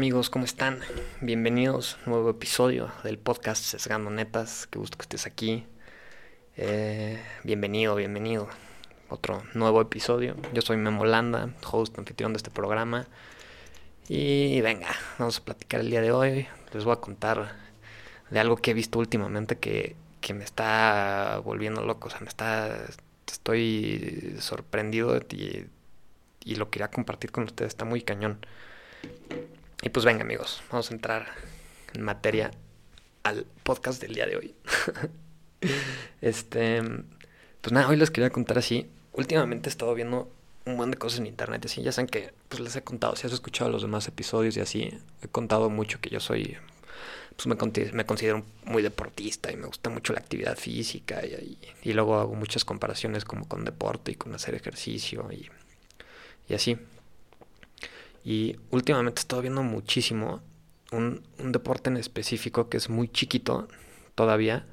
amigos? ¿Cómo están? Bienvenidos a un nuevo episodio del podcast Sesgando Netas. Qué gusto que estés aquí. Eh, bienvenido, bienvenido. Otro nuevo episodio. Yo soy Memo Landa, host, anfitrión de este programa. Y venga, vamos a platicar el día de hoy. Les voy a contar de algo que he visto últimamente que, que me está volviendo loco. O sea, me está... Estoy sorprendido y, y lo quería compartir con ustedes. Está muy cañón. Y pues venga amigos, vamos a entrar en materia al podcast del día de hoy. este, pues nada, hoy les quería contar así. Últimamente he estado viendo un montón de cosas en internet, así ya saben que pues les he contado, si has escuchado los demás episodios y así, he contado mucho que yo soy, pues me, me considero muy deportista y me gusta mucho la actividad física y, y, luego hago muchas comparaciones como con deporte y con hacer ejercicio y, y así. Y últimamente he estado viendo muchísimo un, un, deporte en específico que es muy chiquito todavía,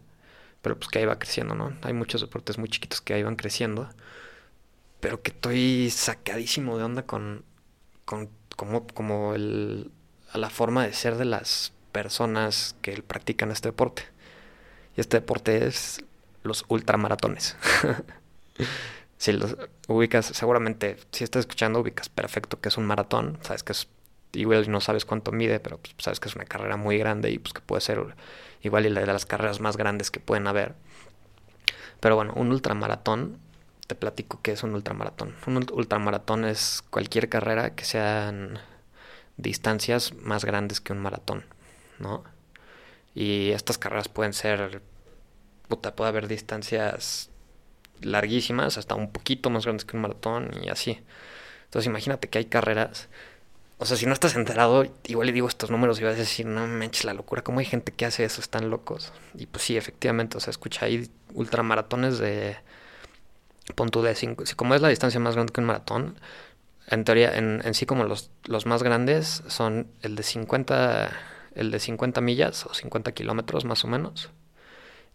pero pues que ahí va creciendo, ¿no? Hay muchos deportes muy chiquitos que ahí van creciendo, pero que estoy sacadísimo de onda con, con como, como la forma de ser de las personas que practican este deporte. Y este deporte es los ultramaratones. si los ubicas, seguramente si estás escuchando, ubicas perfecto que es un maratón, sabes que es igual no sabes cuánto mide, pero pues, sabes que es una carrera muy grande y pues que puede ser igual y la de las carreras más grandes que pueden haber. Pero bueno, un ultramaratón, te platico que es un ultramaratón. Un ultramaratón es cualquier carrera que sean distancias más grandes que un maratón, ¿no? Y estas carreras pueden ser, puta, puede haber distancias larguísimas, hasta un poquito más grandes que un maratón y así. Entonces imagínate que hay carreras. O sea, si no estás enterado, igual le digo estos números y vas a decir, no me eches la locura, ¿cómo hay gente que hace eso? Están locos. Y pues sí, efectivamente, o sea, escucha, hay ultramaratones de. Pon de 5. Si como es la distancia más grande que un maratón, en teoría, en, en sí como los, los más grandes son el de 50, el de 50 millas o 50 kilómetros más o menos,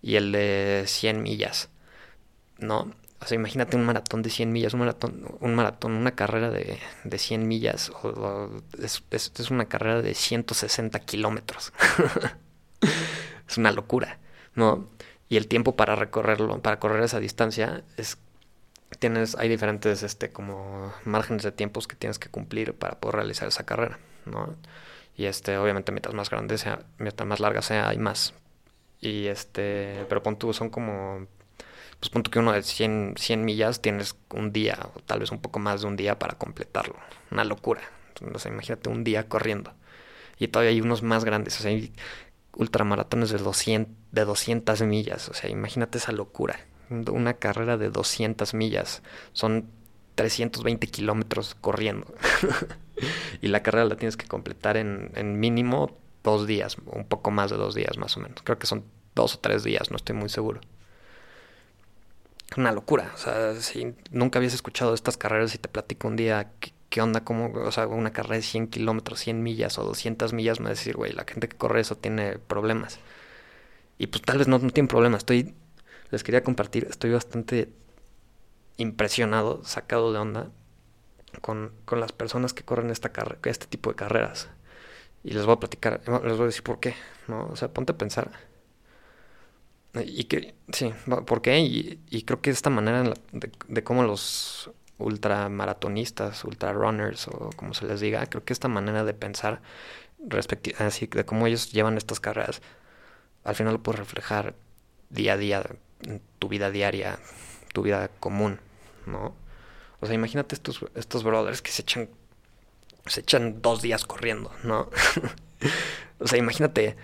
y el de 100 millas. ¿No? O sea, imagínate un maratón de 100 millas, un maratón, un maratón una carrera de, de 100 millas, o, es, es, una carrera de 160 kilómetros. es una locura, ¿no? Y el tiempo para recorrerlo, para correr esa distancia, es tienes, hay diferentes este como márgenes de tiempos que tienes que cumplir para poder realizar esa carrera, ¿no? Y este, obviamente mientras más grande sea, mientras más larga sea, hay más. Y este, pero pon tú, son como pues punto que uno de 100, 100 millas tienes un día o tal vez un poco más de un día para completarlo. Una locura. O sea, imagínate un día corriendo. Y todavía hay unos más grandes. O sea, hay ultramaratones de 200, de 200 millas. O sea, imagínate esa locura. Una carrera de 200 millas. Son 320 kilómetros corriendo. y la carrera la tienes que completar en, en mínimo dos días. Un poco más de dos días más o menos. Creo que son dos o tres días, no estoy muy seguro una locura. O sea, si nunca habías escuchado estas carreras y te platico un día qué, onda, cómo, o sea, una carrera de 100 kilómetros, 100 millas o 200 millas, me va a decir, güey, la gente que corre eso tiene problemas. Y pues tal vez no, no tiene problemas. Estoy, les quería compartir, estoy bastante impresionado, sacado de onda con, con las personas que corren esta este tipo de carreras. Y les voy a platicar, les voy a decir por qué, ¿no? O sea, ponte a pensar y que, sí, ¿por qué? Y, creo que esta manera de, cómo los ultramaratonistas, ultrarunners o como se les diga, creo que esta manera de pensar así de cómo ellos llevan estas carreras, al final lo puedes reflejar día a día en tu vida diaria, tu vida común, ¿no? O sea, imagínate estos, estos brothers que se echan, se echan dos días corriendo, ¿no? o sea, imagínate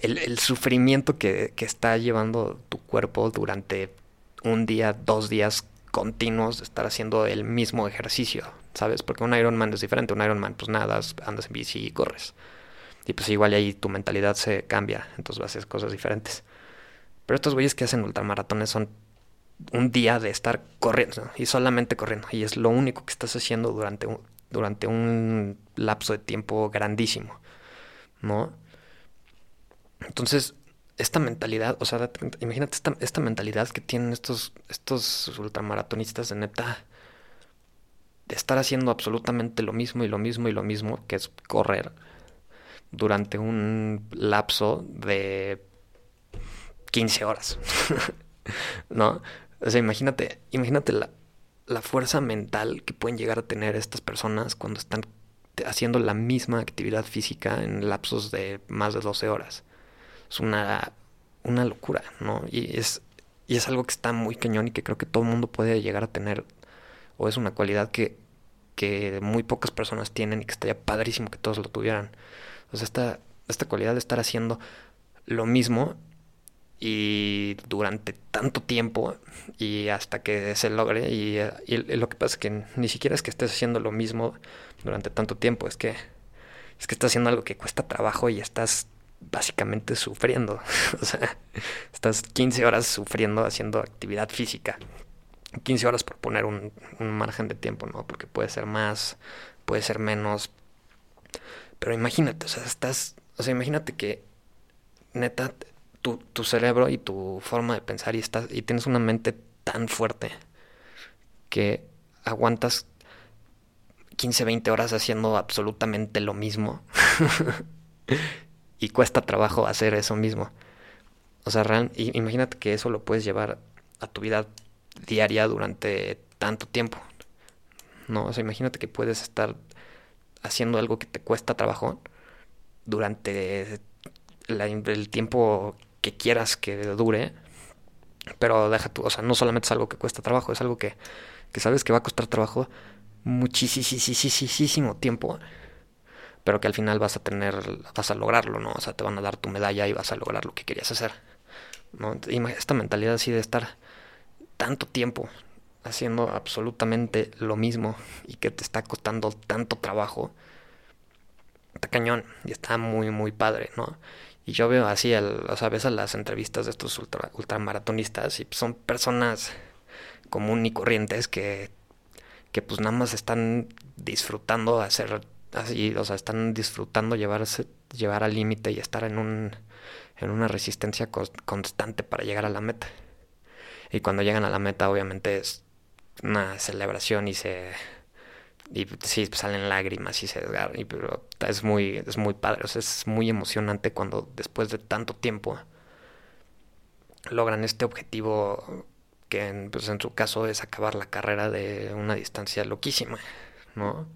el, sufrimiento que, está llevando tu cuerpo durante un día, dos días continuos de estar haciendo el mismo ejercicio, ¿sabes? Porque un Ironman es diferente, un Ironman pues nada, andas en bici y corres. Y pues igual ahí tu mentalidad se cambia, entonces hacer cosas diferentes. Pero estos güeyes que hacen ultramaratones son un día de estar corriendo y solamente corriendo. Y es lo único que estás haciendo durante un, durante un lapso de tiempo grandísimo, ¿no? Entonces, esta mentalidad, o sea, imagínate esta, esta mentalidad que tienen estos, estos ultramaratonistas de neta, de estar haciendo absolutamente lo mismo y lo mismo y lo mismo, que es correr. durante un lapso de 15 horas. ¿No? O sea, imagínate, imagínate la, la fuerza mental que pueden llegar a tener estas personas cuando están haciendo la misma actividad física en lapsos de más de 12 horas. Es una, una locura, ¿no? Y es, y es algo que está muy cañón y que creo que todo el mundo puede llegar a tener, o es una cualidad que, que muy pocas personas tienen y que estaría padrísimo que todos lo tuvieran. Sea, esta, esta cualidad de estar haciendo lo mismo y durante tanto tiempo y hasta que se logre y, lo que pasa es que ni siquiera es que estés haciendo lo mismo durante tanto tiempo es que es que estás haciendo algo que cuesta trabajo y estás básicamente sufriendo. O sea estás 15 horas sufriendo haciendo actividad física. 15 horas por poner un, margen de tiempo no porque puede ser más puede ser menos. Pero imagínate o sea estás o sea imagínate que neta tu, cerebro y tu forma de pensar y, estás, y tienes una mente tan fuerte que aguantas 15, 20 horas haciendo absolutamente lo mismo y cuesta trabajo hacer eso mismo. O sea, imagínate que eso lo puedes llevar a tu vida diaria durante tanto tiempo. No, o sea, imagínate que puedes estar haciendo algo que te cuesta trabajo durante el tiempo que quieras que dure, pero deja tú, o sea, no solamente es algo que cuesta trabajo, es algo que, que sabes que va a costar trabajo muchísimo tiempo, pero que al final vas a tener, vas a lograrlo, ¿no? O sea, te van a dar tu medalla y vas a lograr lo que querías hacer, esta mentalidad así de estar tanto tiempo haciendo absolutamente lo mismo y que te está costando tanto trabajo, está cañón y está muy, muy padre, ¿no? Y yo veo así, o sea, ves a las entrevistas de estos ultra, ultramaratonistas y son personas común y corrientes que, que pues nada más están disfrutando hacer así, o sea, están disfrutando llevarse, llevar al límite y estar en un en una resistencia constante para llegar a la meta. Y cuando llegan a la meta, obviamente es una celebración y se y sí salen lágrimas y se y, pero es muy es muy padre es muy emocionante cuando después de tanto tiempo logran este objetivo que pues en su caso es acabar la carrera de una distancia loquísima no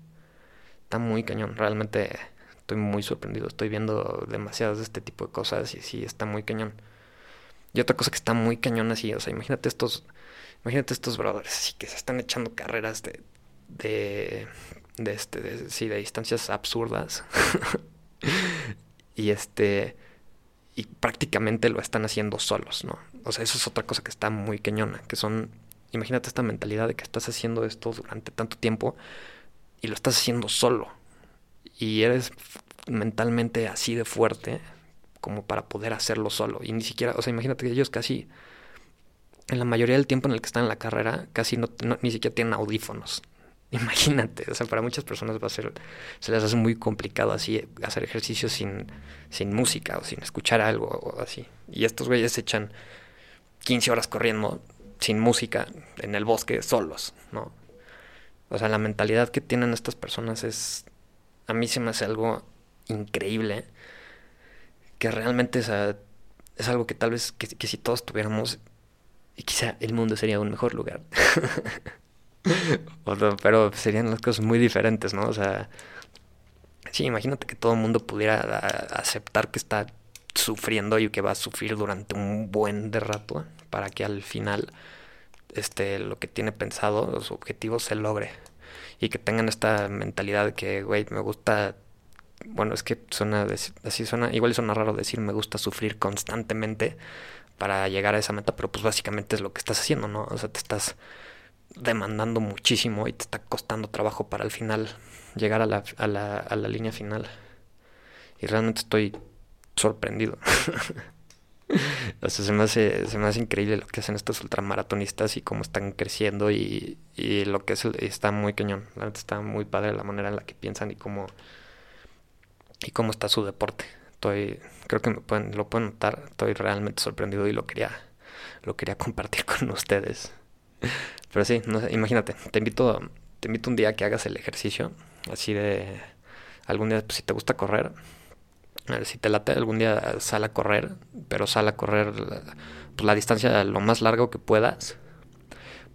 está muy cañón realmente estoy muy sorprendido estoy viendo demasiadas de este tipo de cosas y sí está muy cañón y otra cosa que está muy cañón así o sea imagínate estos imagínate estos brothers así que se están echando carreras de de, de este, de, sí, de distancias absurdas. y este, y prácticamente lo están haciendo solos, ¿no? O sea, eso es otra cosa que está muy cañona, que son, imagínate esta mentalidad de que estás haciendo esto durante tanto tiempo y lo estás haciendo solo. Y eres mentalmente así de fuerte como para poder hacerlo solo. Y ni siquiera, o sea, imagínate que ellos casi, en la mayoría del tiempo en el que están en la carrera, casi no, ni siquiera tienen audífonos. Imagínate, o sea, para muchas personas va a ser, se les hace muy complicado así hacer ejercicio sin, sin música o sin escuchar algo o así. Y estos güeyes se echan 15 horas corriendo sin música en el bosque solos, ¿no? O sea, la mentalidad que tienen estas personas es, a mí se me hace algo increíble, que realmente es, es algo que tal vez que, si todos tuviéramos, y quizá el mundo sería un mejor lugar. pero serían las cosas muy diferentes, ¿no? O sea, sí, imagínate que todo el mundo pudiera aceptar que está sufriendo y que va a sufrir durante un buen de rato para que al final este lo que tiene pensado, los objetivos se logre y que tengan esta mentalidad de que, güey, me gusta bueno, es que suena así suena, igual suena raro decir me gusta sufrir constantemente para llegar a esa meta, pero pues básicamente es lo que estás haciendo, ¿no? O sea, te estás demandando muchísimo y te está costando trabajo para al final llegar a la, a la, a la línea final. Y realmente estoy sorprendido. o sea, se me, hace, se me hace increíble lo que hacen estos ultramaratonistas y cómo están creciendo y, lo que es está muy cañón. La está muy padre la manera en la que piensan y cómo y cómo está su deporte. Estoy, creo que me pueden, lo pueden notar, estoy realmente sorprendido y lo quería, lo quería compartir con ustedes. Pero sí, no sé, imagínate, te invito, te invito un día a que hagas el ejercicio, así de algún día pues, si te gusta correr, A ver, si te late algún día sal a correr, pero sal a correr la, pues, la distancia lo más largo que puedas,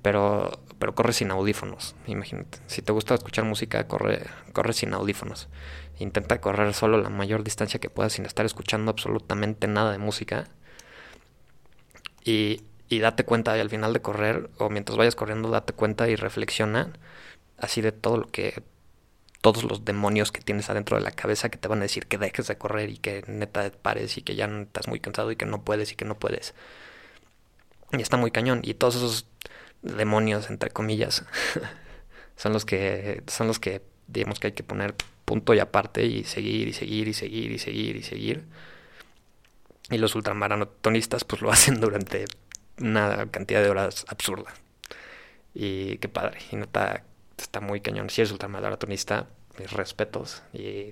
pero, pero corre sin audífonos, imagínate. Si te gusta escuchar música, corre, corre sin audífonos. Intenta correr solo la mayor distancia que puedas sin estar escuchando absolutamente nada de música. Y, y date cuenta al final de correr, o mientras vayas corriendo, date cuenta y reflexiona así de todo lo que todos los demonios que tienes adentro de la cabeza que te van a decir que dejes de correr y que neta pares y que ya estás muy cansado y que no puedes y que no puedes. Y está muy cañón. Y todos esos demonios, entre comillas, son los que, son los que digamos que hay que poner punto y aparte y seguir y seguir y seguir y seguir y seguir. Y los ultramaratonistas pues lo hacen durante una cantidad de horas absurda. Y qué padre. Y neta, está muy cañón. Si eres ultramaratonista, mis respetos. Y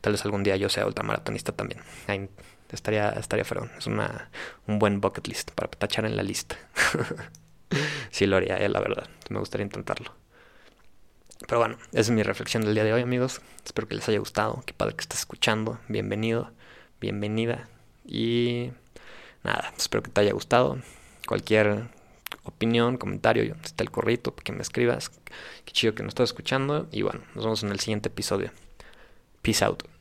tal vez algún día yo sea ultramaratonista también. Estaría, estaría feo. Es una, un buen bucket list para tachar en la lista. sí lo haría, eh, la verdad. Me gustaría intentarlo. Pero bueno, esa es mi reflexión del día de hoy, amigos. Espero que les haya gustado. Qué padre que estés escuchando. Bienvenido, bienvenida. Y nada, espero que te haya gustado. Cualquier opinión, comentario, está el corrito que me escribas. Qué chido que nos estás escuchando. Y bueno, nos vemos en el siguiente episodio. Peace out.